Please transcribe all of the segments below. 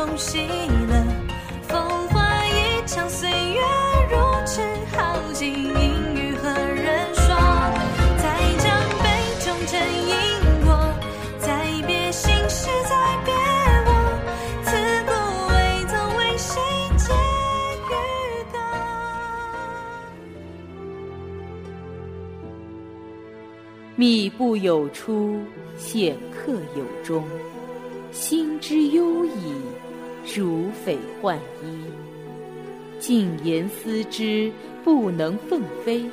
年少同喜乐。风华一场，岁月如纸耗尽，应与何人说？再将杯中斟饮过，再别心事，再别我。自古未曾为谁解玉歌。密不有出，显客有终。心之忧矣，如匪患衣。静言思之，不能奋飞。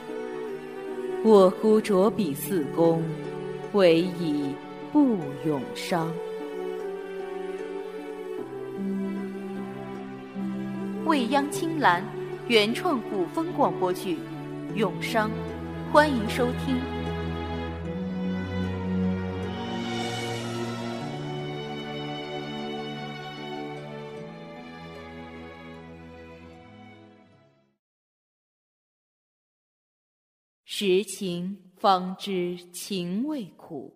我孤酌彼四公，唯以不永伤。未央青蓝原创古风广播剧《永伤》，欢迎收听。识情方知情味苦。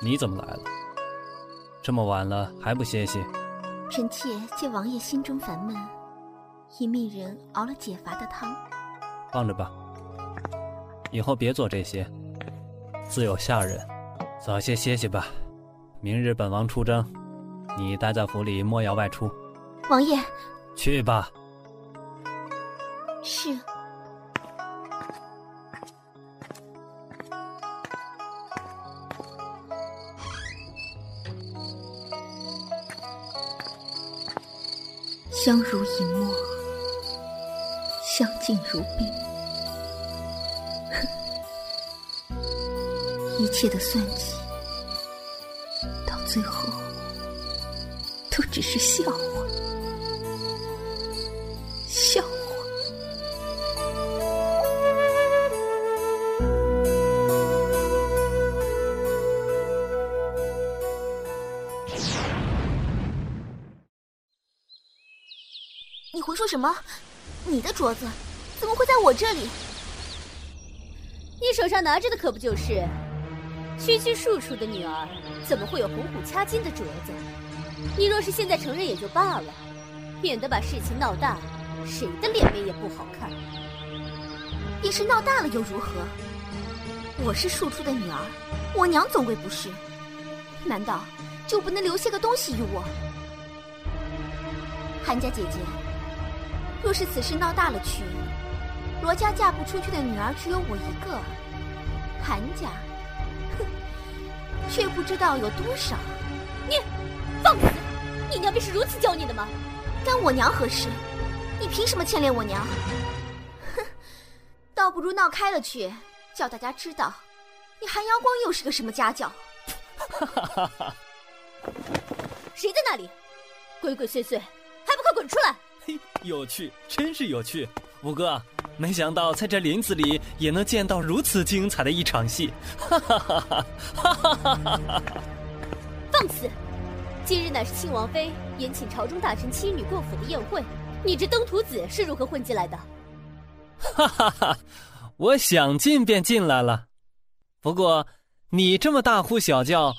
你怎么来了？这么晚了还不歇息？臣妾见王爷心中烦闷，已命人熬了解乏的汤。放着吧，以后别做这些，自有下人。早些歇息吧，明日本王出征，你待在府里，莫要外出。王爷，去吧。是。相濡以沫，相敬如宾。哼，一切的算计，到最后都只是笑话，说什么？你的镯子怎么会在我这里？你手上拿着的可不就是区区庶出的女儿，怎么会有红虎掐金的镯子？你若是现在承认也就罢了，免得把事情闹大，谁的脸面也不好看。也是闹大了又如何？我是庶出的女儿，我娘总归不是，难道就不能留下个东西于我？韩家姐姐，若是此事闹大了去，罗家嫁不出去的女儿只有我一个，韩家，哼，却不知道有多少。你放肆！你娘便是如此教你的吗？干我娘何事？你凭什么牵连我娘？哼，倒不如闹开了去，叫大家知道，你韩阳光又是个什么家教。哈哈哈哈！谁在那里？鬼鬼祟祟，还不快滚出来！嘿，有趣，真是有趣。五哥，没想到在这林子里也能见到如此精彩的一场戏。哈哈哈哈！哈哈哈哈！放肆！今日乃是庆王妃宴请朝中大臣妻女过府的宴会，你这登徒子是如何混进来的？哈哈哈！我想进便进来了。不过你这么大呼小叫，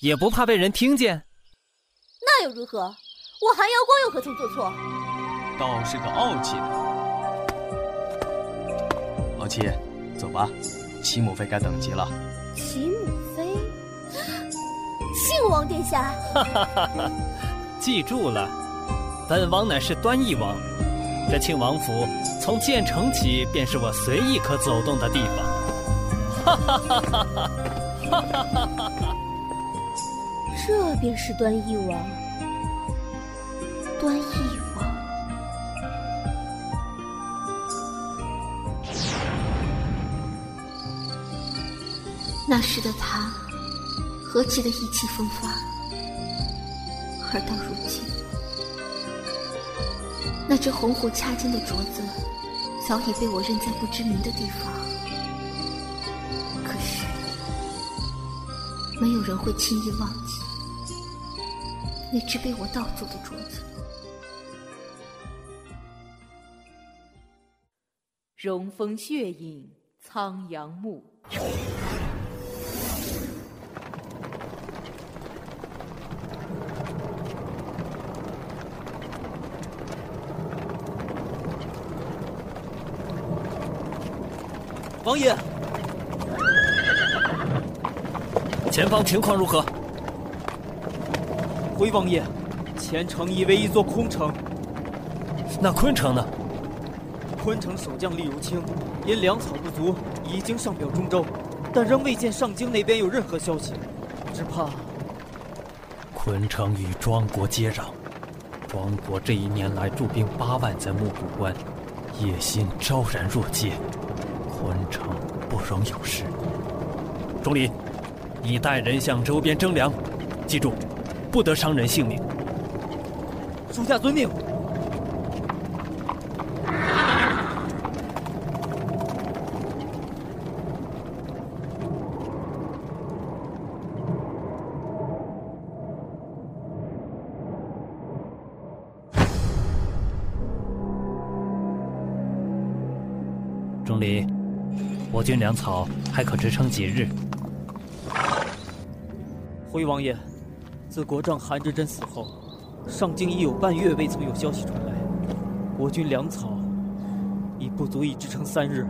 也不怕被人听见？那又如何？我韩瑶光又何曾做错？倒是个傲气的。老七，走吧，齐母妃该等急了。齐母妃，庆王殿下。哈哈哈哈！记住了，本王乃是端义王。这庆王府从建成起便是我随意可走动的地方。哈哈哈哈哈！哈哈哈哈哈！这便是端义王。端义那时的他何其的意气风发，而到如今，那只红狐掐金的镯子早已被我扔在不知名的地方。可是，没有人会轻易忘记那只被我盗走的镯子。荣风血影苍阳木。王爷，前方情况如何？回王爷，前城已为一座空城。那昆城呢？昆城守将厉如清因粮草不足，已经上表中州，但仍未见上京那边有任何消息，只怕昆城与庄国接壤，庄国这一年来驻兵八万在木谷关，野心昭然若揭。昆城不容有失。钟离，你带人向周边征粮，记住，不得伤人性命。属下遵命。粮草还可支撑几日？回王爷，自国丈韩志贞死后，上京已有半月未曾有消息传来，国军粮草已不足以支撑三日。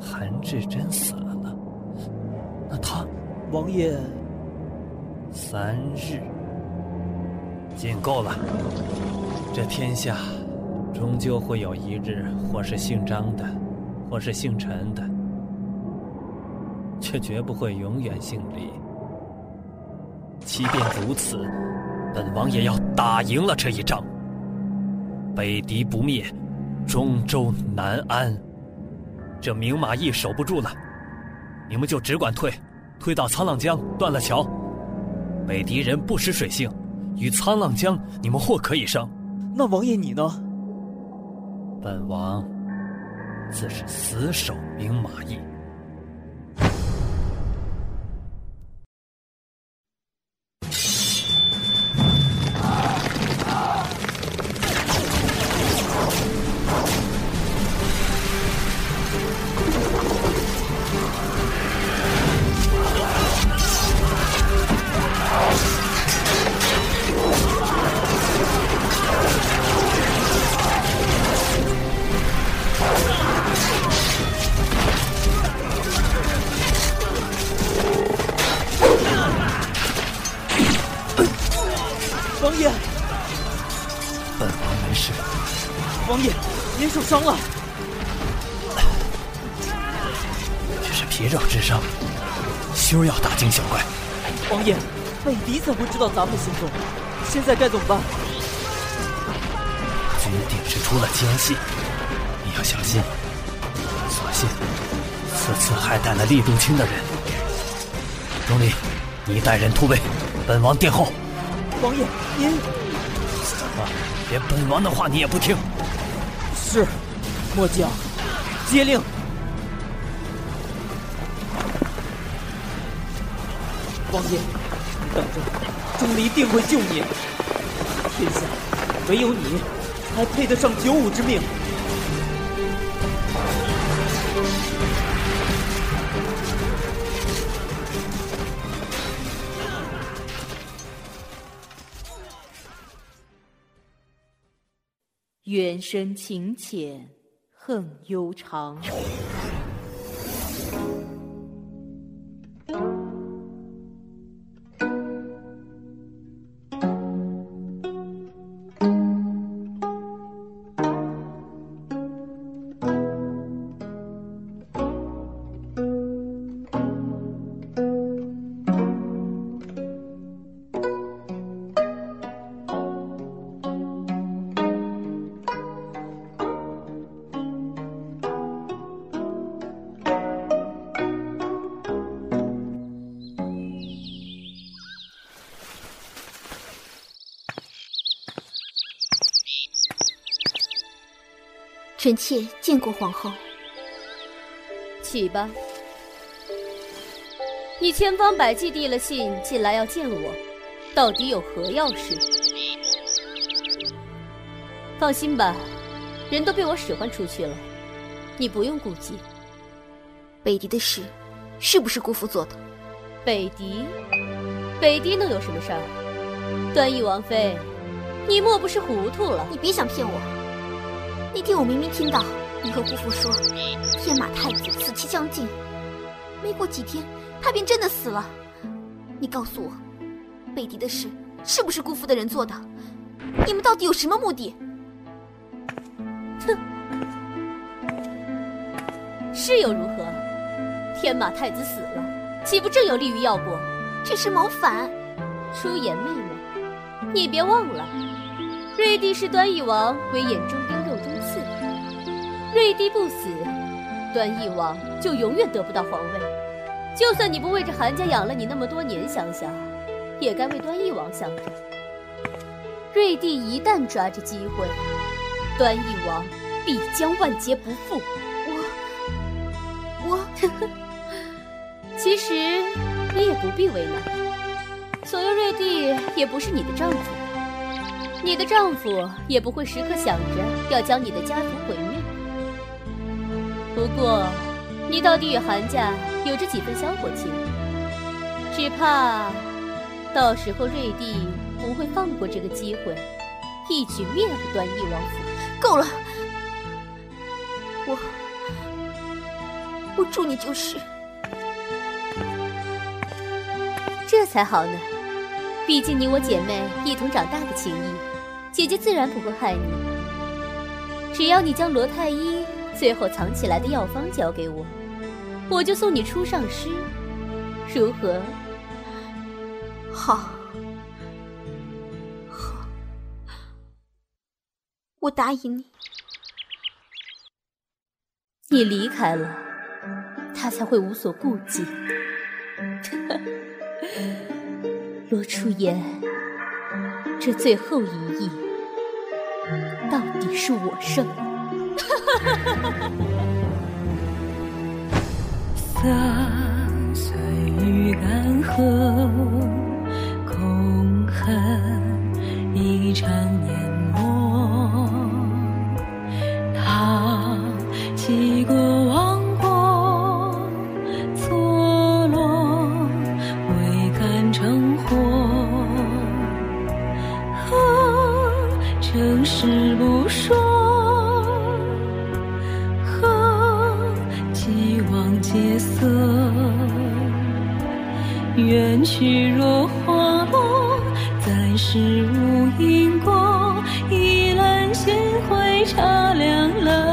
韩志贞死了，那他，王爷，三日，尽够了。这天下，终究会有一日，或是姓张的。或是姓陈的，却绝不会永远姓李。即便如此，本王也要打赢了这一仗。北敌不灭，中州难安。这明马驿守不住了，你们就只管退，退到沧浪江断了桥。北敌人不识水性，与沧浪江你们或可以上。那王爷你呢？本王。自是死守兵马邑。伤了，这是皮肉之伤，休要大惊小怪。王爷，北狄怎会知道咱们的行踪？现在该怎么办？军定是出了奸细，你要小心。所幸此次还带了厉仲卿的人。钟离，你带人突围，本王殿后。王爷，您怎么连本王的话你也不听？是，末将接令。王爷，你等着，钟离定会救你。天下唯有你，才配得上九五之命。缘深情浅，更悠长。臣妾见过皇后。起吧。你千方百计递了信进来要见我，到底有何要事？放心吧，人都被我使唤出去了，你不用顾忌。北狄的事，是不是姑父做的？北狄，北狄能有什么事儿？端义王妃，你莫不是糊涂了？你别想骗我。那天我明明听到你和姑父说，天马太子死期将近，没过几天。他便真的死了。你告诉我，北狄的事是不是姑父的人做的？你们到底有什么目的？哼，是又如何？天马太子死了，岂不正有利于药国？这是谋反。出言妹妹，你别忘了，瑞帝视端义王为眼中钉、瑞帝不死，端义王就永远得不到皇位。就算你不为这韩家养了你那么多年想想，也该为端义王想着。瑞帝一旦抓着机会，端义王必将万劫不复。我，我，其实你也不必为难。左右瑞帝也不是你的丈夫，你的丈夫也不会时刻想着要将你的家族毁灭。不过。你到底与韩家有着几分香火情？只怕到时候瑞帝不会放过这个机会，一举灭了端义王府。够了！我我助你就是。这才好呢，毕竟你我姐妹一同长大的情谊，姐姐自然不会害你。只要你将罗太医最后藏起来的药方交给我。我就送你出上师，如何？好，好，我答应你。你离开了，他才会无所顾忌。罗初言，这最后一役，到底是我胜。洒碎于干涸，空恨一场年末。他起过王国，错落未敢成祸。正事不说。缘去若花落，再世无因果，一揽星辉茶凉了。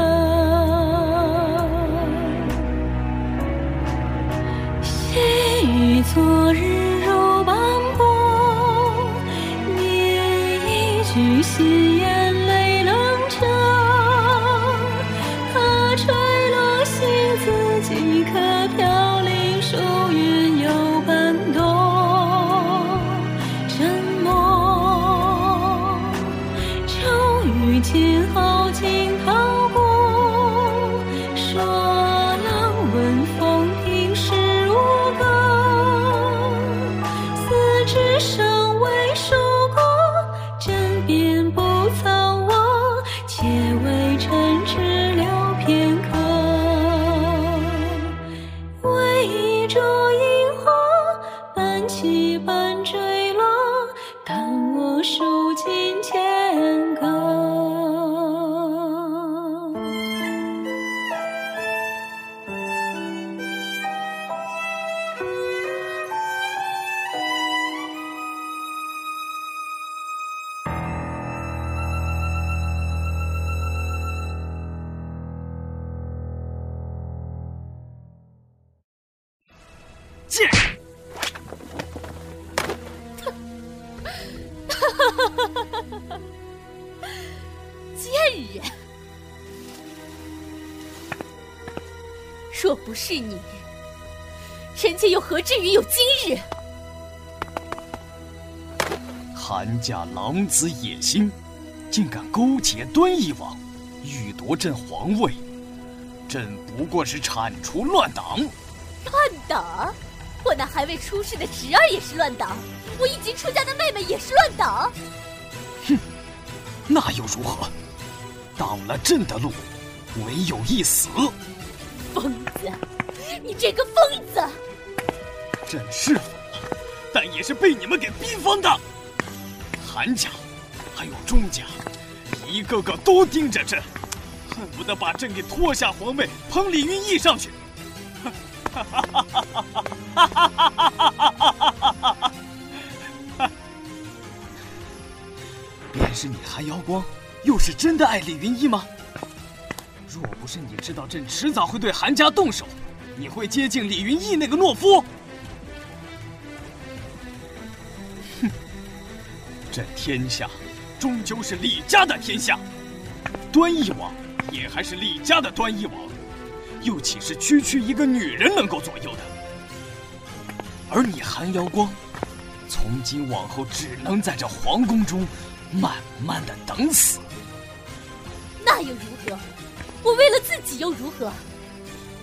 家狼子野心，竟敢勾结端义王，欲夺朕皇位，朕不过是铲除乱党。乱党？我那还未出世的侄儿也是乱党，我已经出嫁的妹妹也是乱党。哼，那又如何？挡了朕的路，唯有一死。疯子，你这个疯子！朕是疯了，但也是被你们给逼疯的。韩家，还有钟家，一个个都盯着朕，恨不得把朕给拖下皇位，捧李云逸上去。哈哈哈哈哈哈！哈哈哈哈哈！便是你韩瑶光，又是真的爱李云逸吗？若不是你知道朕迟早会对韩家动手，你会接近李云逸那个懦夫？这天下终究是李家的天下，端义王也还是李家的端义王，又岂是区区一个女人能够左右的？而你韩瑶光，从今往后只能在这皇宫中慢慢的等死。那又如何？我为了自己又如何？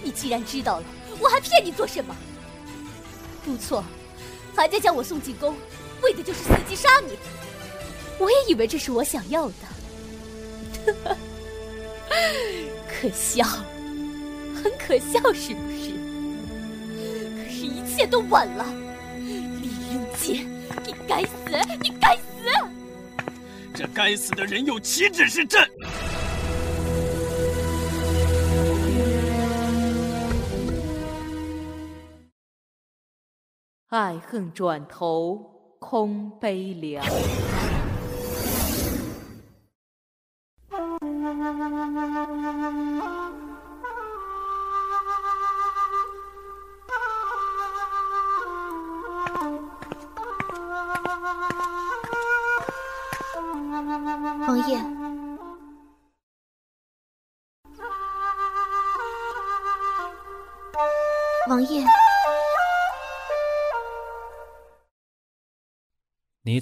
你既然知道了，我还骗你做什么？不错，韩家将我送进宫，为的就是伺机杀你。我也以为这是我想要的，可笑，很可笑，是不是？可是，一切都晚了。李云杰，你该死，你该死！这该死的人又岂止是朕？爱恨转头空悲凉。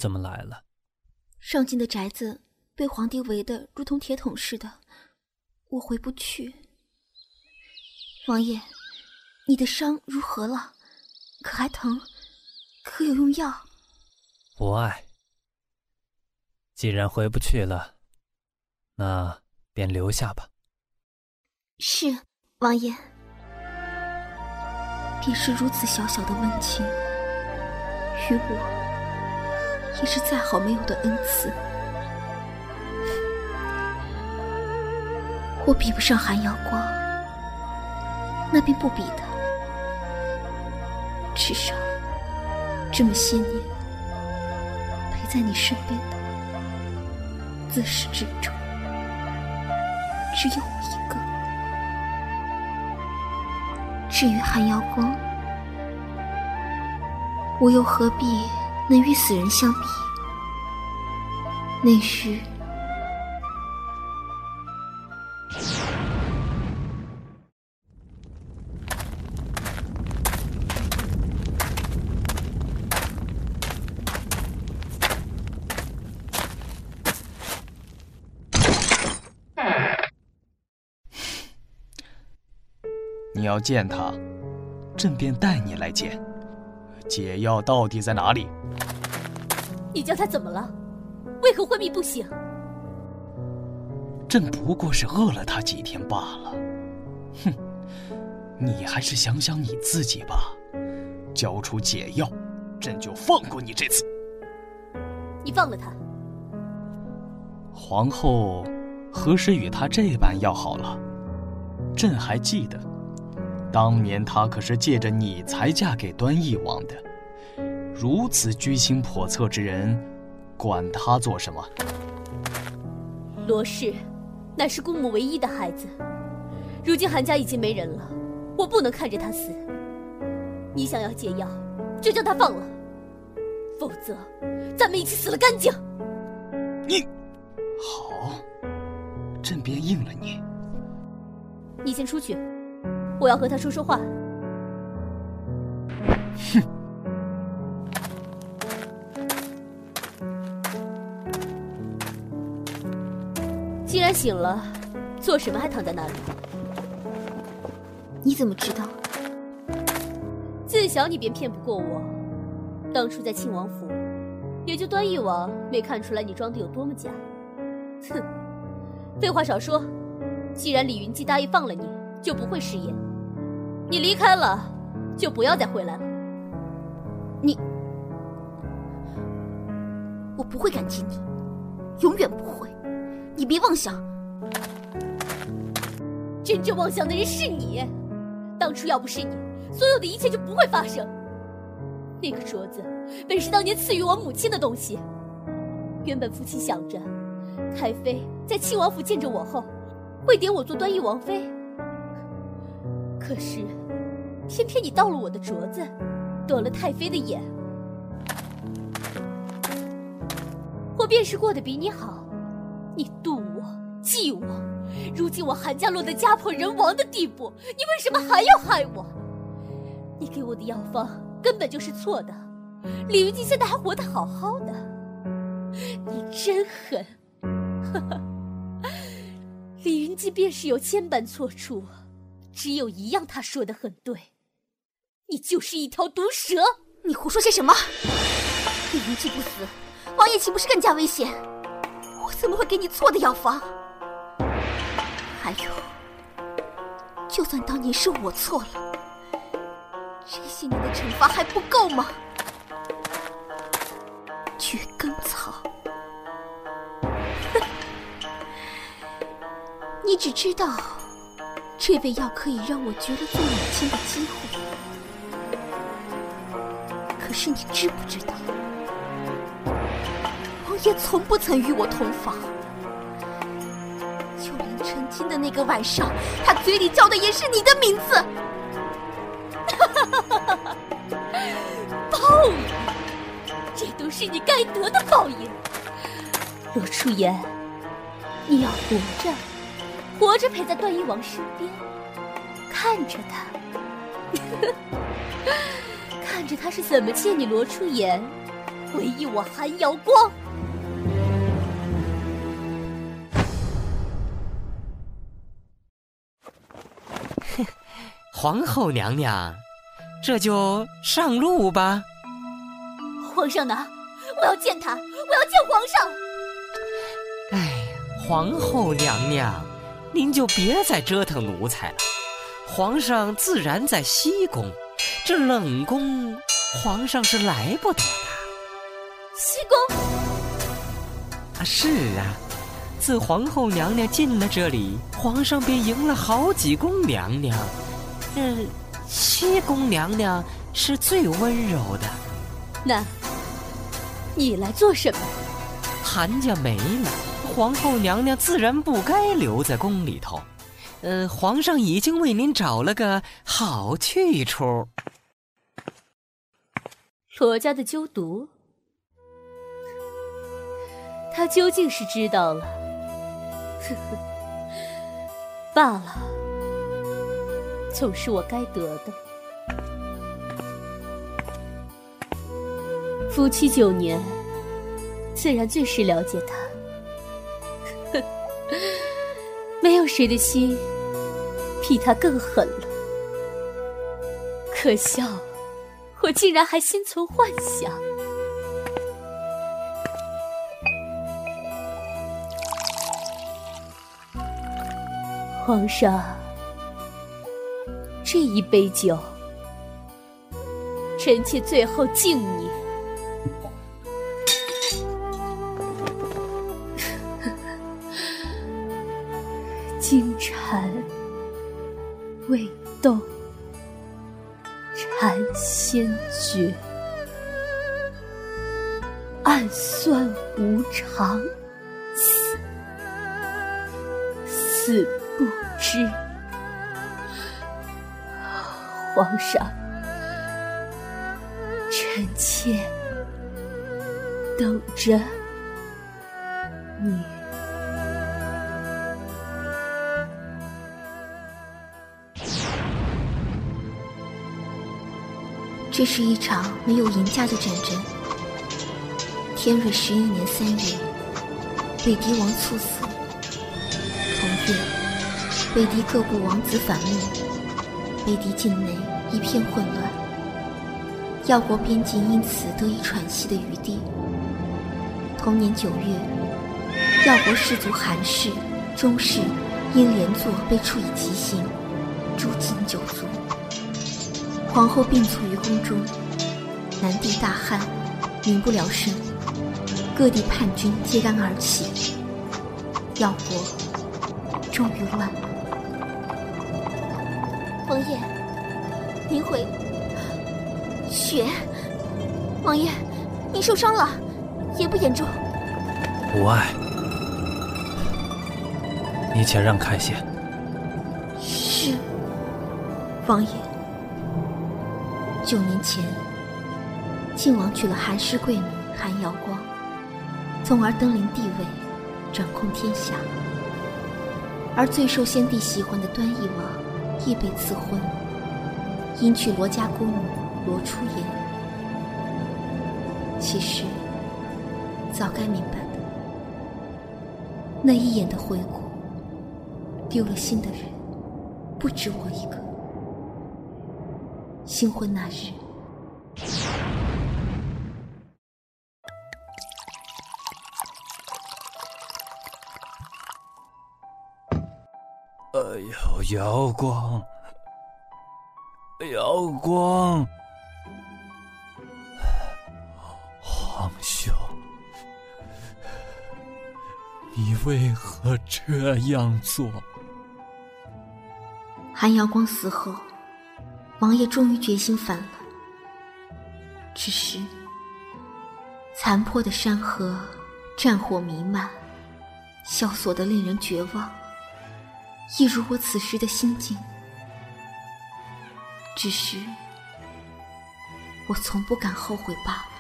怎么来了？上京的宅子被皇帝围得如同铁桶似的，我回不去。王爷，你的伤如何了？可还疼？可有用药？不爱。既然回不去了，那便留下吧。是，王爷。便是如此小小的温情，与我。也是再好没有的恩赐，我比不上寒瑶光，那便不比的。至少这么些年陪在你身边的，自始至终只有我一个。至于寒瑶光，我又何必？能与死人相比，那时，你要见他，朕便带你来见。解药到底在哪里？你叫他怎么了？为何昏迷不醒？朕不过是饿了他几天罢了。哼，你还是想想你自己吧。交出解药，朕就放过你这次。你放了他。皇后何时与他这般要好了？朕还记得。当年她可是借着你才嫁给端义王的，如此居心叵测之人，管他做什么？罗氏乃是姑母唯一的孩子，如今韩家已经没人了，我不能看着他死。你想要解药，就将他放了，否则咱们一起死了干净。你，好，朕便应了你。你先出去。我要和他说说话。哼！既然醒了，做什么还躺在那里？你怎么知道？自小你便骗不过我。当初在庆王府，也就端义王没看出来你装的有多么假。哼，废话少说。既然李云姬答应放了你，就不会食言。你离开了，就不要再回来了。你，我不会感激你，永远不会。你别妄想。真正妄想的人是你。当初要不是你，所有的一切就不会发生。那个镯子本是当年赐予我母亲的东西，原本父亲想着，太妃在庆王府见着我后，会点我做端义王妃。可是，偏偏你盗了我的镯子，夺了太妃的眼。我便是过得比你好，你妒我，忌我。如今我韩家落得家破人亡的地步，你为什么还要害我？你给我的药方根本就是错的，李云姬现在还活得好好的，你真狠！哈哈，李云姬便是有千般错处，只有一样他说的很对，你就是一条毒蛇！你胡说些什么？李云姬不死，王爷岂不是更加危险？我怎么会给你错的药方？还有，就算当年是我错了，这些年的惩罚还不够吗？绝根草，你只知道这味药可以让我绝了做母亲的机会，可是你知不知道，王爷从不曾与我同房。就连成亲的那个晚上，他嘴里叫的也是你的名字。报应，这都是你该得的报应。罗初言，你要活着，活着陪在段誉王身边，看着他，看着他是怎么借你罗初言，回忆我韩瑶光。皇后娘娘，这就上路吧。皇上呢？我要见他，我要见皇上。哎，皇后娘娘，您就别再折腾奴才了。皇上自然在西宫，这冷宫，皇上是来不得的。西宫？啊，是啊，自皇后娘娘进了这里，皇上便迎了好几宫娘娘。这西宫娘娘是最温柔的，那，你来做什么？韩家没了，皇后娘娘自然不该留在宫里头。呃，皇上已经为您找了个好去处。罗家的鸠毒，他究竟是知道了？呵呵，罢了。总是我该得的。夫妻九年，自然最是了解他。没有谁的心比他更狠了。可笑，我竟然还心存幻想。皇上。这一杯酒，臣妾最后敬你。动，禅先觉，暗算无常，死死不知。皇上，臣妾等着这是一场没有赢家的战争。天瑞十一年三月，北狄王猝死。同月，北狄各部王子反目，北狄境内一片混乱，药国边境因此得以喘息的余地。同年九月，药国世族韩氏、钟氏因连坐被处以极刑，诛尽九族。皇后病卒于宫中，南地大旱，民不聊生，各地叛军揭竿而起，药国终于乱了。王爷，您回。雪，王爷，您受伤了，严不严重？无碍，你且让开些。是，王爷。九年前，晋王娶了韩氏贵女韩瑶光，从而登临帝位，掌控天下。而最受先帝喜欢的端义王亦被赐婚，迎娶罗家姑女罗初言。其实，早该明白的，那一眼的回顾，丢了心的人不止我一个。新婚那日，哎呦，瑶光，瑶光，皇兄，你为何这样做？韩瑶光死后。王爷终于决心反了，只是残破的山河，战火弥漫，萧索的令人绝望，一如我此时的心境。只是我从不敢后悔罢了。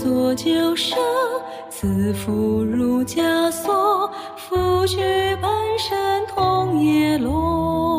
作旧声，自缚如枷锁，拂去半生同叶落。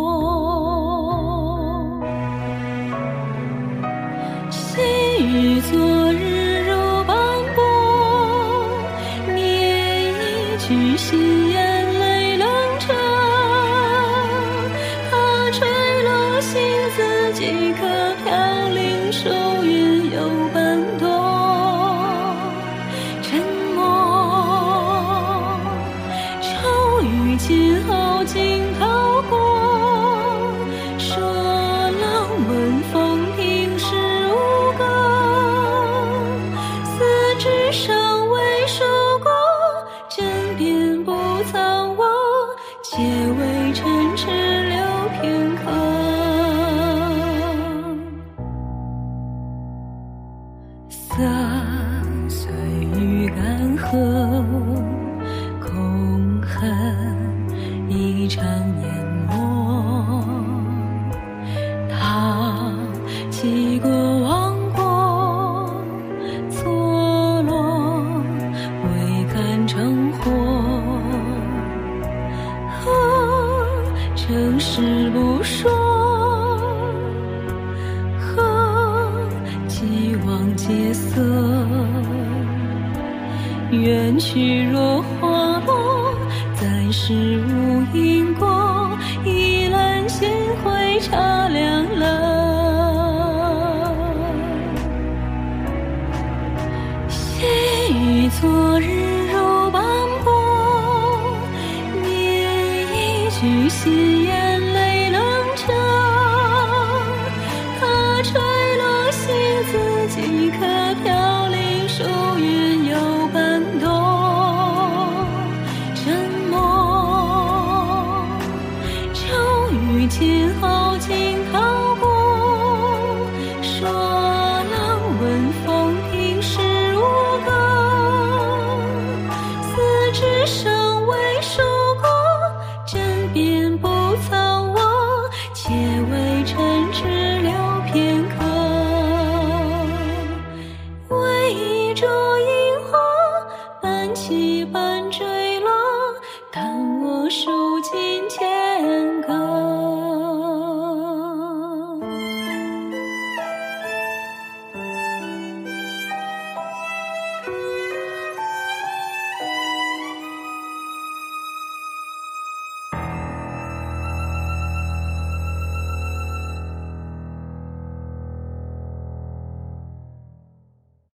随遇干涸。